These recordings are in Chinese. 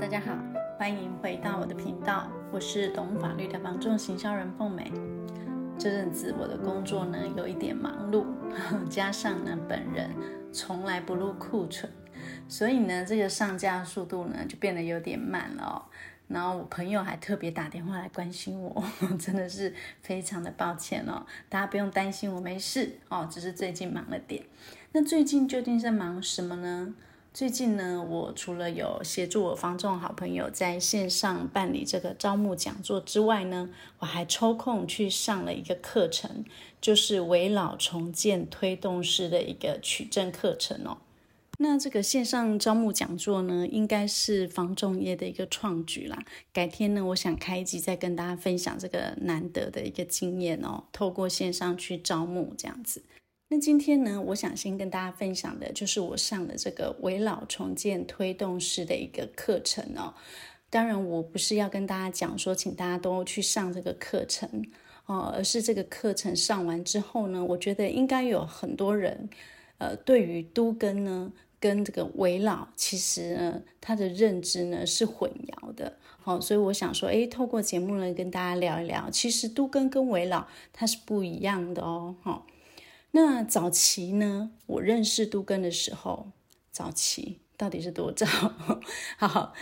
大家好，欢迎回到我的频道，我是懂法律的房仲行销人凤美。这阵子我的工作呢有一点忙碌，加上呢本人从来不录库存，所以呢这个上架速度呢就变得有点慢了哦。然后我朋友还特别打电话来关心我，真的是非常的抱歉哦。大家不用担心，我没事哦，只是最近忙了点。那最近究竟在忙什么呢？最近呢，我除了有协助我房仲好朋友在线上办理这个招募讲座之外呢，我还抽空去上了一个课程，就是危老重建推动式的一个取证课程哦。那这个线上招募讲座呢，应该是房仲业的一个创举啦。改天呢，我想开一集再跟大家分享这个难得的一个经验哦，透过线上去招募这样子。那今天呢，我想先跟大家分享的就是我上的这个危老重建推动式的一个课程哦。当然，我不是要跟大家讲说，请大家都去上这个课程哦，而是这个课程上完之后呢，我觉得应该有很多人，呃，对于都更呢跟这个危老，其实呢，他的认知呢是混淆的。好，所以我想说，诶，透过节目呢跟大家聊一聊，其实都更跟危老它是不一样的哦。好。那早期呢，我认识都更的时候，早期到底是多早？好，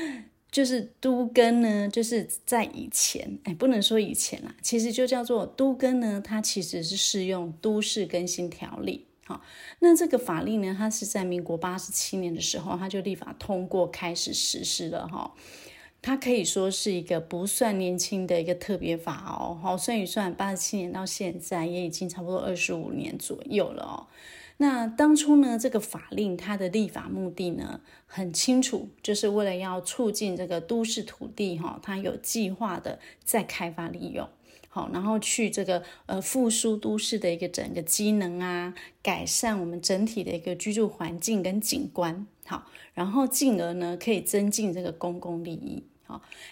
就是都更呢，就是在以前，哎，不能说以前啦，其实就叫做都更呢，它其实是适用都市更新条例。好，那这个法令呢，它是在民国八十七年的时候，它就立法通过开始实施了哈。它可以说是一个不算年轻的一个特别法哦，好，算一算，八十七年到现在也已经差不多二十五年左右了哦。那当初呢，这个法令它的立法目的呢很清楚，就是为了要促进这个都市土地哈，它有计划的再开发利用，好，然后去这个呃复苏都市的一个整个机能啊，改善我们整体的一个居住环境跟景观，好，然后进而呢可以增进这个公共利益。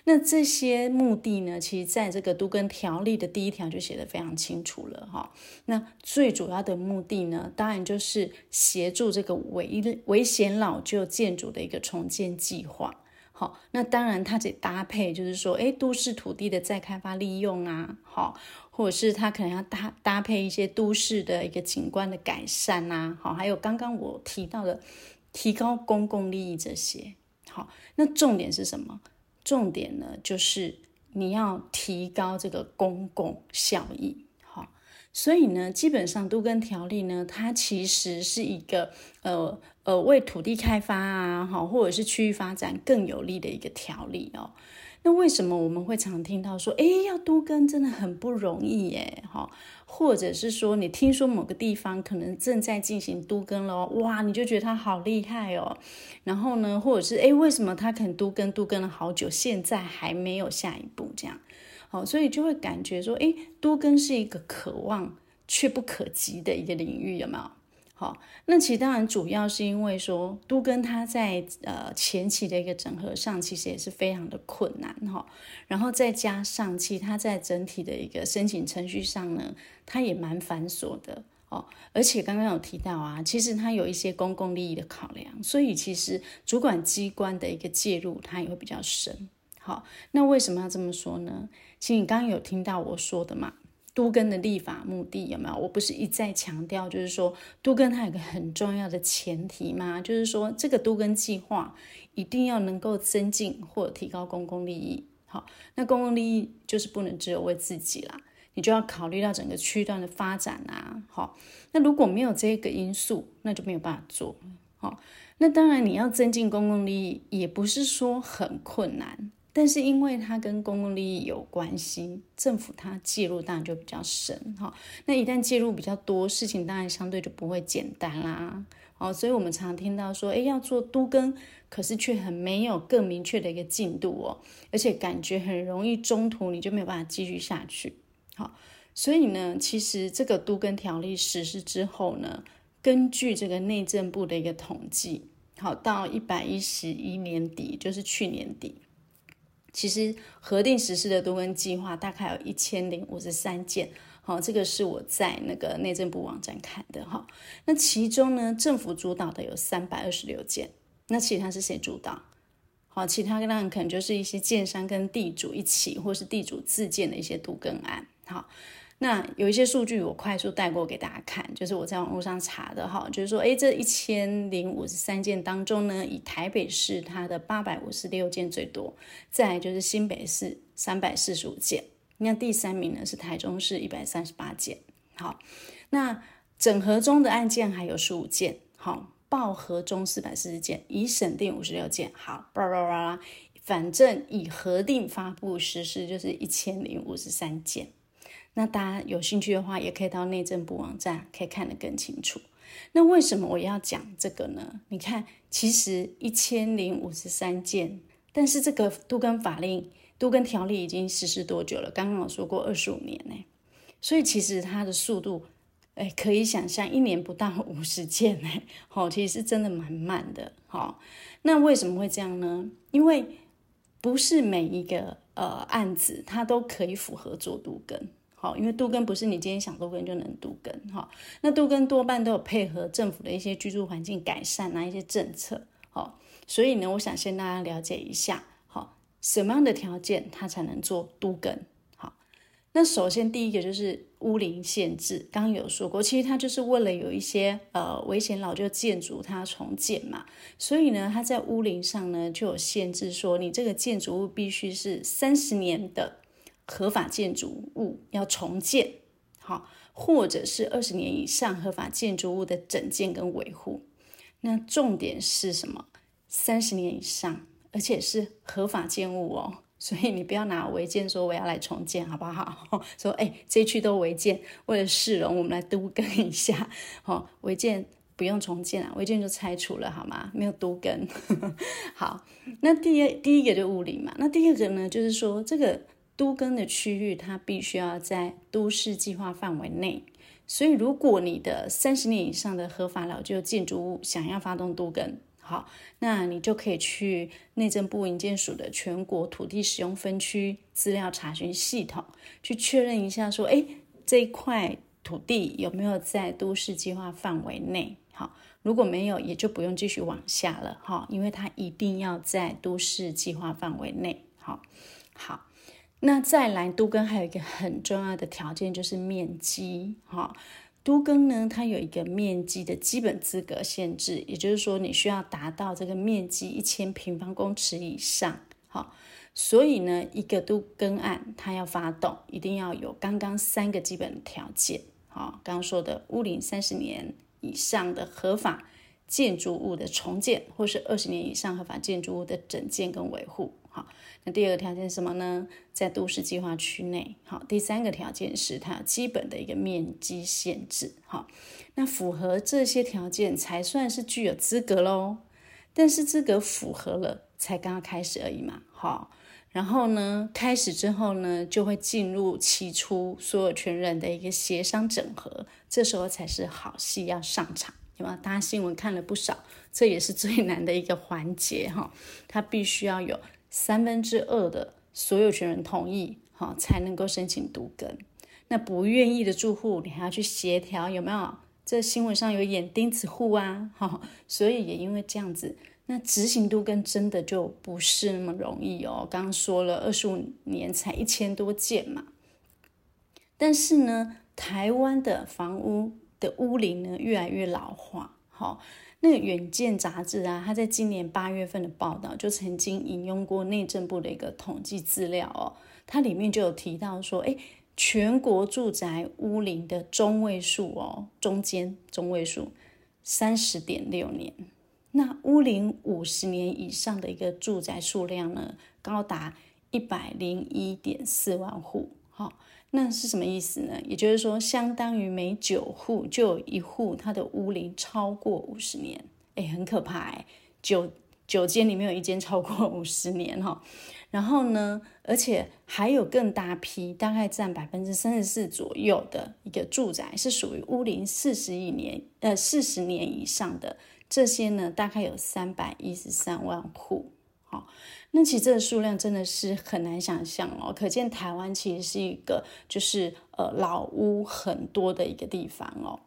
那这些目的呢，其实在这个都更条例的第一条就写得非常清楚了哈。那最主要的目的呢，当然就是协助这个危危险老旧建筑的一个重建计划。好，那当然它得搭配，就是说，诶，都市土地的再开发利用啊，好，或者是它可能要搭搭配一些都市的一个景观的改善呐，好，还有刚刚我提到的提高公共利益这些。好，那重点是什么？重点呢，就是你要提高这个公共效益，好，所以呢，基本上都更条例呢，它其实是一个呃呃为土地开发啊，好，或者是区域发展更有利的一个条例哦。那为什么我们会常听到说，哎，要多更真的很不容易耶？哈，或者是说，你听说某个地方可能正在进行多更了，哇，你就觉得它好厉害哦。然后呢，或者是哎，为什么它肯多更多更了好久，现在还没有下一步？这样，好，所以就会感觉说，哎，多更是一个可望却不可及的一个领域，有没有？好，那其实当然主要是因为说都跟他在呃前期的一个整合上，其实也是非常的困难哈。然后再加上其他在整体的一个申请程序上呢，它也蛮繁琐的哦。而且刚刚有提到啊，其实它有一些公共利益的考量，所以其实主管机关的一个介入，它也会比较深。好，那为什么要这么说呢？其实你刚刚有听到我说的嘛。都更的立法目的有没有？我不是一再强调，就是说都更它有个很重要的前提嘛，就是说这个都更计划一定要能够增进或提高公共利益。好，那公共利益就是不能只有为自己啦，你就要考虑到整个区段的发展啊。好，那如果没有这个因素，那就没有办法做。好，那当然你要增进公共利益，也不是说很困难。但是因为它跟公共利益有关系，政府它介入当然就比较深哈。那一旦介入比较多，事情当然相对就不会简单啦。哦，所以我们常听到说，哎，要做都更，可是却很没有更明确的一个进度哦，而且感觉很容易中途你就没有办法继续下去。好，所以呢，其实这个都更条例实施之后呢，根据这个内政部的一个统计，好，到一百一十一年底，就是去年底。其实核定实施的都更计划大概有一千零五十三件，好，这个是我在那个内政部网站看的哈。那其中呢，政府主导的有三百二十六件，那其他是谁主导？好，其他个案可能就是一些建商跟地主一起，或是地主自建的一些都更案。好。那有一些数据我快速带过给大家看，就是我在网络上查的哈，就是说，诶，这一千零五十三件当中呢，以台北市它的八百五十六件最多，再来就是新北市三百四十五件，那第三名呢是台中市一百三十八件。好，那整合中的案件还有十五件，好，报核中四百四十件，已审定五十六件，好，巴拉巴拉，反正已核定发布实施就是一千零五十三件。那大家有兴趣的话，也可以到内政部网站，可以看得更清楚。那为什么我要讲这个呢？你看，其实一千零五十三件，但是这个都更法令、都更条例已经实施多久了？刚刚我说过二十五年呢，所以其实它的速度，哎，可以想象一年不到五十件呢，好，其实是真的蛮慢的。好，那为什么会这样呢？因为不是每一个呃案子它都可以符合做都更。好，因为都更不是你今天想都更就能都更哈。那都更多半都有配合政府的一些居住环境改善啊，一些政策。好，所以呢，我想先大家了解一下，好，什么样的条件它才能做都更？好，那首先第一个就是屋龄限制，刚刚有说过，其实它就是为了有一些呃危险老旧建筑它重建嘛，所以呢，它在屋龄上呢就有限制，说你这个建筑物必须是三十年的。合法建筑物要重建，好，或者是二十年以上合法建筑物的整建跟维护。那重点是什么？三十年以上，而且是合法建物哦。所以你不要拿违建说我要来重建，好不好？说哎，这区都违建，为了市容，我们来都更一下。好，违建不用重建啊，违建就拆除了，好吗？没有都更。好，那第二第一个就物理嘛。那第二个呢，就是说这个。都更的区域，它必须要在都市计划范围内。所以，如果你的三十年以上的合法老旧建筑物想要发动都更，好，那你就可以去内政部营建署的全国土地使用分区资料查询系统去确认一下，说，哎，这一块土地有没有在都市计划范围内？好，如果没有，也就不用继续往下了，哈，因为它一定要在都市计划范围内。好，好。那再来都更还有一个很重要的条件，就是面积哈。都更呢，它有一个面积的基本资格限制，也就是说你需要达到这个面积一千平方公尺以上。哈，所以呢，一个都更案它要发动，一定要有刚刚三个基本条件。哈，刚刚说的屋龄三十年以上的合法建筑物的重建，或是二十年以上合法建筑物的整建跟维护。好，那第二个条件是什么呢？在都市计划区内。好，第三个条件是它基本的一个面积限制。好，那符合这些条件才算是具有资格喽。但是资格符合了，才刚刚开始而已嘛。好，然后呢，开始之后呢，就会进入起初所有权人的一个协商整合，这时候才是好戏要上场。对吧？大家新闻看了不少，这也是最难的一个环节哈。它必须要有。三分之二的所有权人同意，好，才能够申请都更。那不愿意的住户，你还要去协调，有没有？这新闻上有演钉子户啊，哈，所以也因为这样子，那执行都更真的就不是那么容易哦。刚刚说了，二十五年才一千多件嘛。但是呢，台湾的房屋的屋龄呢，越来越老化，好。那个《远见》杂志啊，它在今年八月份的报道就曾经引用过内政部的一个统计资料哦，它里面就有提到说，哎，全国住宅屋龄的中位数哦，中间中位数三十点六年，那屋龄五十年以上的一个住宅数量呢，高达一百零一点四万户，好、那是什么意思呢？也就是说，相当于每九户就有一户，它的屋龄超过五十年，哎，很可怕哎，九九间里面有一间超过五十年哈。然后呢，而且还有更大批，大概占百分之三十四左右的一个住宅是属于屋龄四十一年，呃，四十年以上的，这些呢，大概有三百一十三万户，好。那其实这个数量真的是很难想象哦，可见台湾其实是一个就是呃老屋很多的一个地方哦。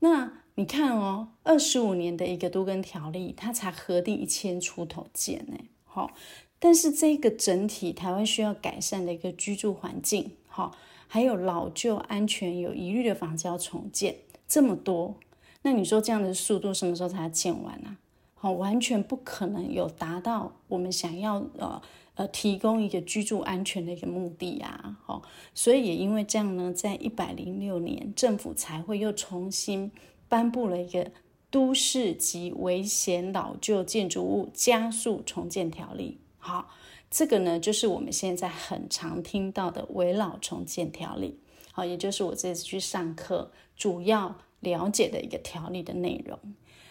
那你看哦，二十五年的一个都更条例，它才核定一千出头件呢，好，但是这个整体台湾需要改善的一个居住环境，好，还有老旧、安全有疑虑的房子要重建这么多，那你说这样的速度什么时候才要建完呢？好，完全不可能有达到我们想要呃。呃，提供一个居住安全的一个目的啊，好，所以也因为这样呢，在一百零六年，政府才会又重新颁布了一个《都市及危险老旧建筑物加速重建条例》。好，这个呢，就是我们现在很常听到的危老重建条例。好，也就是我这次去上课主要了解的一个条例的内容。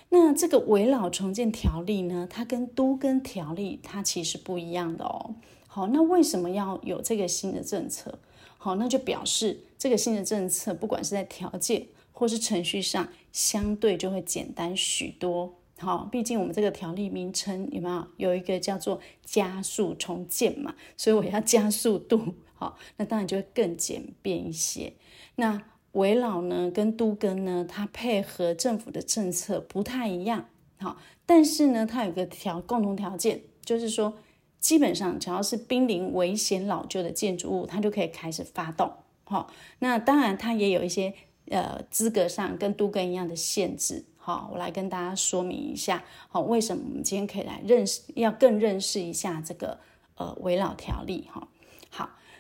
那这个危老重建条例呢，它跟都跟条例它其实不一样的哦。好，那为什么要有这个新的政策？好，那就表示这个新的政策，不管是在条件或是程序上，相对就会简单许多。好，毕竟我们这个条例名称有没有有一个叫做加速重建嘛？所以我要加速度。好，那当然就会更简便一些。那危老呢，跟都更呢，它配合政府的政策不太一样，好，但是呢，它有个条共同条件，就是说，基本上只要是濒临危险老旧的建筑物，它就可以开始发动，好，那当然它也有一些呃资格上跟都更一样的限制，好，我来跟大家说明一下，好，为什么我们今天可以来认识，要更认识一下这个呃危老条例，哈，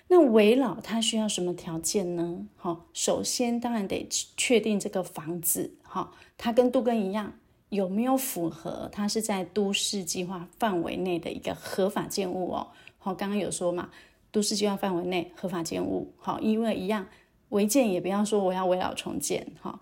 那危老它需要什么条件呢？好，首先当然得确定这个房子，哈，它跟杜根一样，有没有符合它是在都市计划范围内的一个合法建物哦。好，刚刚有说嘛，都市计划范围内合法建物，好，因为一样违建也不要说我要危老重建，哈，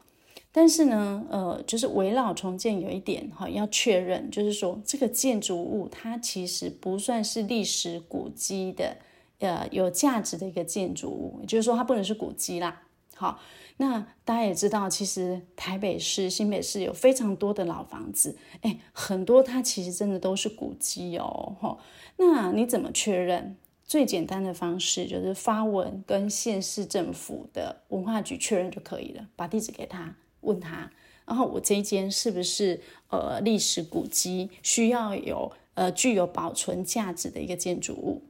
但是呢，呃，就是危老重建有一点哈要确认，就是说这个建筑物它其实不算是历史古迹的。呃，有价值的一个建筑物，也就是说它不能是古迹啦。好，那大家也知道，其实台北市、新北市有非常多的老房子，哎，很多它其实真的都是古迹哦。哈，那你怎么确认？最简单的方式就是发文跟县市政府的文化局确认就可以了，把地址给他，问他，然后我这一间是不是呃历史古迹，需要有呃具有保存价值的一个建筑物。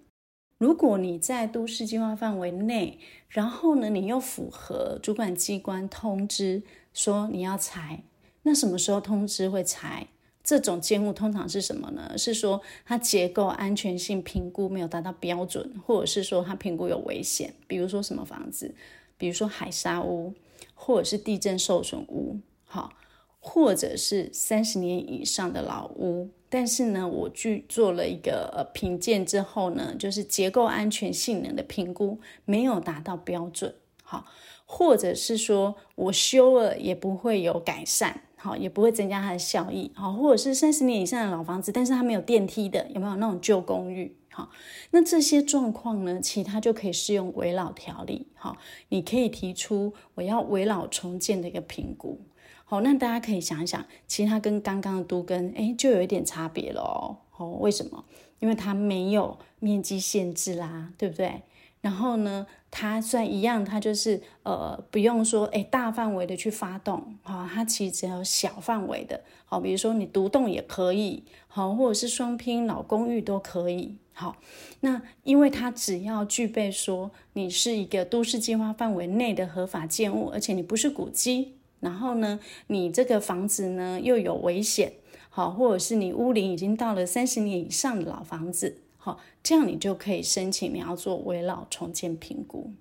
如果你在都市计划范围内，然后呢，你又符合主管机关通知说你要拆，那什么时候通知会拆？这种建物通常是什么呢？是说它结构安全性评估没有达到标准，或者是说它评估有危险，比如说什么房子，比如说海砂屋，或者是地震受损屋，好，或者是三十年以上的老屋。但是呢，我去做了一个呃评鉴之后呢，就是结构安全性能的评估没有达到标准，好，或者是说我修了也不会有改善，好，也不会增加它的效益，好，或者是三十年以上的老房子，但是它没有电梯的，有没有那种旧公寓？好，那这些状况呢，其他就可以适用围老条例，好，你可以提出我要围老重建的一个评估。好，那大家可以想一想，其实它跟刚刚的都更，诶，就有一点差别了哦。哦，为什么？因为它没有面积限制啦，对不对？然后呢，它算一样，它就是呃，不用说诶大范围的去发动，哈、它其实只有小范围的，好、比如说你独栋也可以，好、或者是双拼老公寓都可以，好、那因为它只要具备说你是一个都市计划范围内的合法建物，而且你不是古迹。然后呢，你这个房子呢又有危险，好，或者是你屋龄已经到了三十年以上的老房子，好，这样你就可以申请你要做围老重建评估。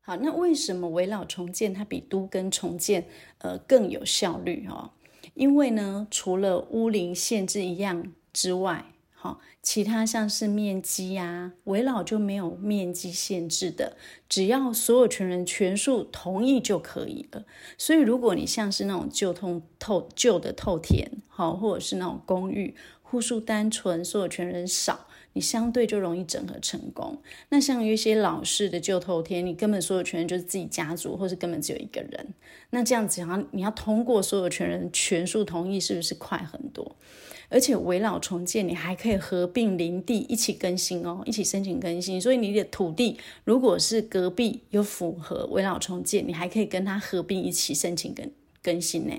好，那为什么围老重建它比都跟重建呃更有效率哦？因为呢，除了屋龄限制一样之外。好，其他像是面积呀，围老就没有面积限制的，只要所有权人全数同意就可以了。所以，如果你像是那种旧通透旧的透天，好，或者是那种公寓，户数单纯，所有权人少，你相对就容易整合成功。那像有一些老式的旧透天，你根本所有权人就是自己家族，或是根本只有一个人，那这样子，然后你要通过所有权人全数同意，是不是快很多？而且围绕重建，你还可以合并林地一起更新哦，一起申请更新。所以你的土地如果是隔壁有符合围绕重建，你还可以跟他合并一起申请更更新呢。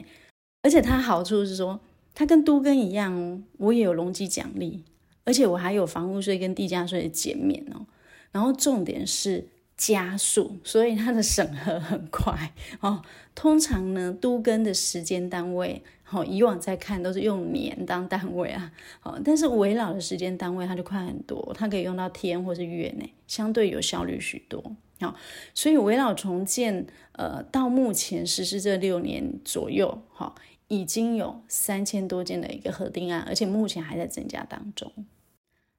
而且它好处是说，它跟都更一样哦，我也有容积奖励，而且我还有房屋税跟地价税的减免哦。然后重点是加速，所以它的审核很快哦。通常呢，都更的时间单位，好，以往在看都是用年当单位啊，好，但是危老的时间单位它就快很多，它可以用到天或是月内，相对有效率许多。好，所以危老重建，呃，到目前实施这六年左右，好，已经有三千多件的一个核定案，而且目前还在增加当中。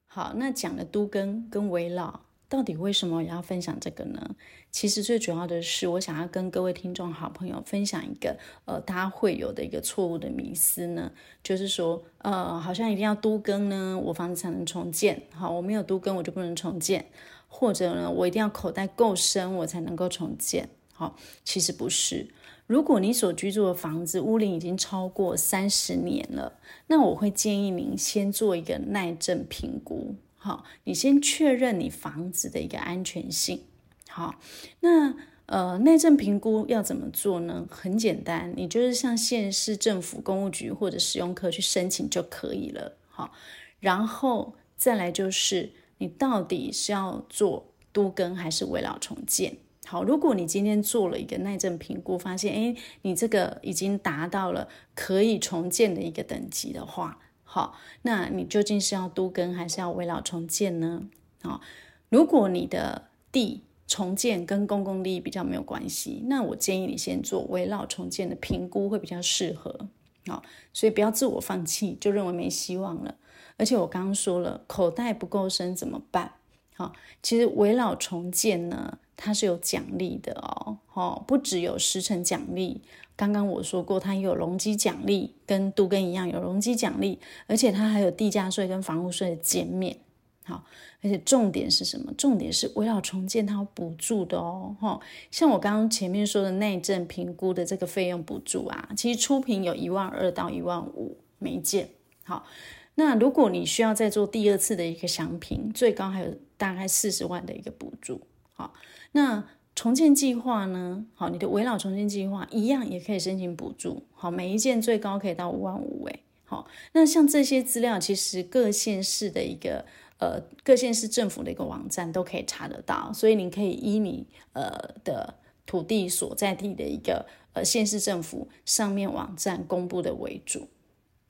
好，那讲了都更跟危老。到底为什么要分享这个呢？其实最主要的是，我想要跟各位听众好朋友分享一个，呃，大家会有的一个错误的迷思呢，就是说，呃，好像一定要都更呢，我房子才能重建，好，我没有都更我就不能重建，或者呢，我一定要口袋够深我才能够重建，好，其实不是。如果你所居住的房子屋龄已经超过三十年了，那我会建议您先做一个耐震评估。好，你先确认你房子的一个安全性。好，那呃，内政评估要怎么做呢？很简单，你就是向县市政府公务局或者使用科去申请就可以了。好，然后再来就是你到底是要做都更还是危老重建？好，如果你今天做了一个耐震评估，发现诶，你这个已经达到了可以重建的一个等级的话。好，那你究竟是要都根还是要围绕重建呢？好，如果你的地重建跟公共利益比较没有关系，那我建议你先做围绕重建的评估会比较适合。好，所以不要自我放弃，就认为没希望了。而且我刚刚说了，口袋不够深怎么办？好，其实围绕重建呢，它是有奖励的哦。好，不只有时程奖励。刚刚我说过，它有容积奖励，跟都更一样有容积奖励，而且它还有地价税跟房屋税的减免。好，而且重点是什么？重点是围绕重建它补助的哦。哈，像我刚刚前面说的内政评估的这个费用补助啊，其实初评有一万二到一万五每件。好，那如果你需要再做第二次的一个详评，最高还有大概四十万的一个补助。好，那。重建计划呢？好，你的围绕重建计划一样也可以申请补助。好，每一件最高可以到五万五。哎，好，那像这些资料，其实各县市的一个呃，各县市政府的一个网站都可以查得到。所以你可以依你呃的土地所在地的一个呃县市政府上面网站公布的为主。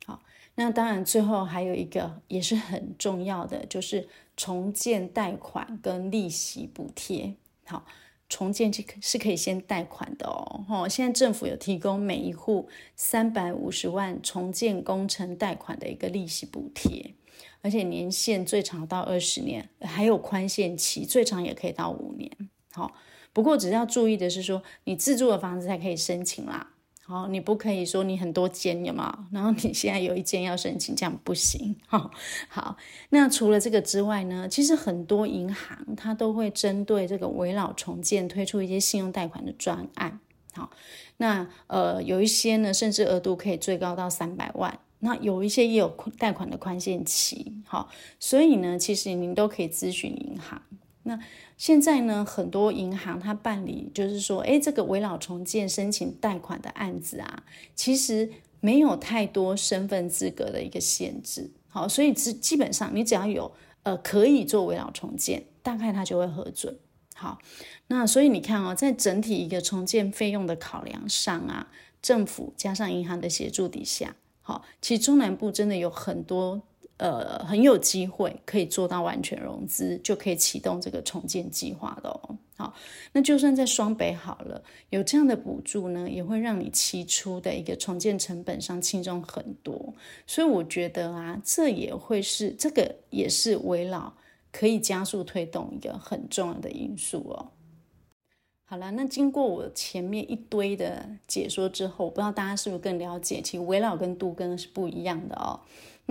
好，那当然最后还有一个也是很重要的，就是重建贷款跟利息补贴。好。重建是可以先贷款的哦，现在政府有提供每一户三百五十万重建工程贷款的一个利息补贴，而且年限最长到二十年，还有宽限期，最长也可以到五年。好，不过只要注意的是说，你自住的房子才可以申请啦。好，你不可以说你很多间有吗？然后你现在有一间要申请，这样不行。好，好，那除了这个之外呢，其实很多银行它都会针对这个围绕重建推出一些信用贷款的专案。好，那呃有一些呢，甚至额度可以最高到三百万。那有一些也有贷款的宽限期。好，所以呢，其实您都可以咨询银行。那现在呢，很多银行它办理就是说，哎，这个危老重建申请贷款的案子啊，其实没有太多身份资格的一个限制。好，所以基基本上你只要有呃可以做危老重建，大概它就会核准。好，那所以你看哦，在整体一个重建费用的考量上啊，政府加上银行的协助底下，好，其实中南部真的有很多。呃，很有机会可以做到完全融资，就可以启动这个重建计划的哦。好，那就算在双北好了，有这样的补助呢，也会让你期初的一个重建成本上轻松很多。所以我觉得啊，这也会是这个也是危老可以加速推动一个很重要的因素哦。好了，那经过我前面一堆的解说之后，不知道大家是不是更了解，其实危老跟杜根是不一样的哦。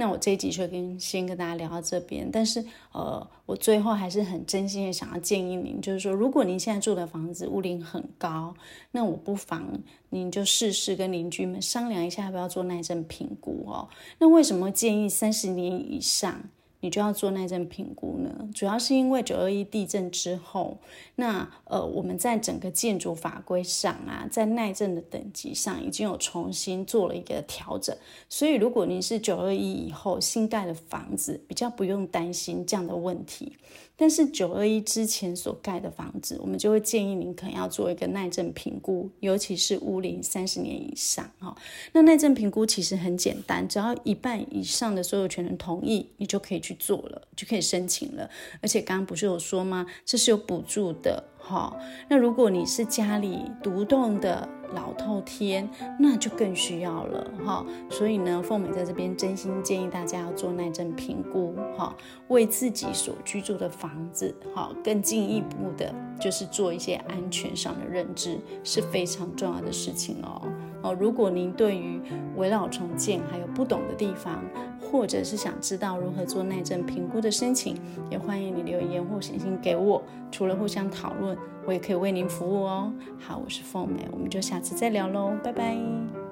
那我这一集就跟先跟大家聊到这边，但是呃，我最后还是很真心的想要建议您，就是说，如果您现在住的房子屋龄很高，那我不妨您就试试跟邻居们商量一下，要不要做耐震评估哦。那为什么建议三十年以上？你就要做耐震评估呢？主要是因为九二一地震之后，那呃，我们在整个建筑法规上啊，在耐震的等级上已经有重新做了一个调整。所以，如果您是九二一以后新盖的房子，比较不用担心这样的问题。但是九二一之前所盖的房子，我们就会建议您可能要做一个耐震评估，尤其是屋龄三十年以上哈。那耐震评估其实很简单，只要一半以上的所有权人同意，你就可以去做了，就可以申请了。而且刚刚不是有说吗？这是有补助的哈。那如果你是家里独栋的，老透天，那就更需要了哈。所以呢，凤美在这边真心建议大家要做耐震评估哈，为自己所居住的房子哈，更进一步的，就是做一些安全上的认知是非常重要的事情哦。哦，如果您对于围老重建还有不懂的地方，或者是想知道如何做耐震评估的申请，也欢迎你留言或写信给我。除了互相讨论，我也可以为您服务哦。好，我是凤美，我们就下次再聊喽，拜拜。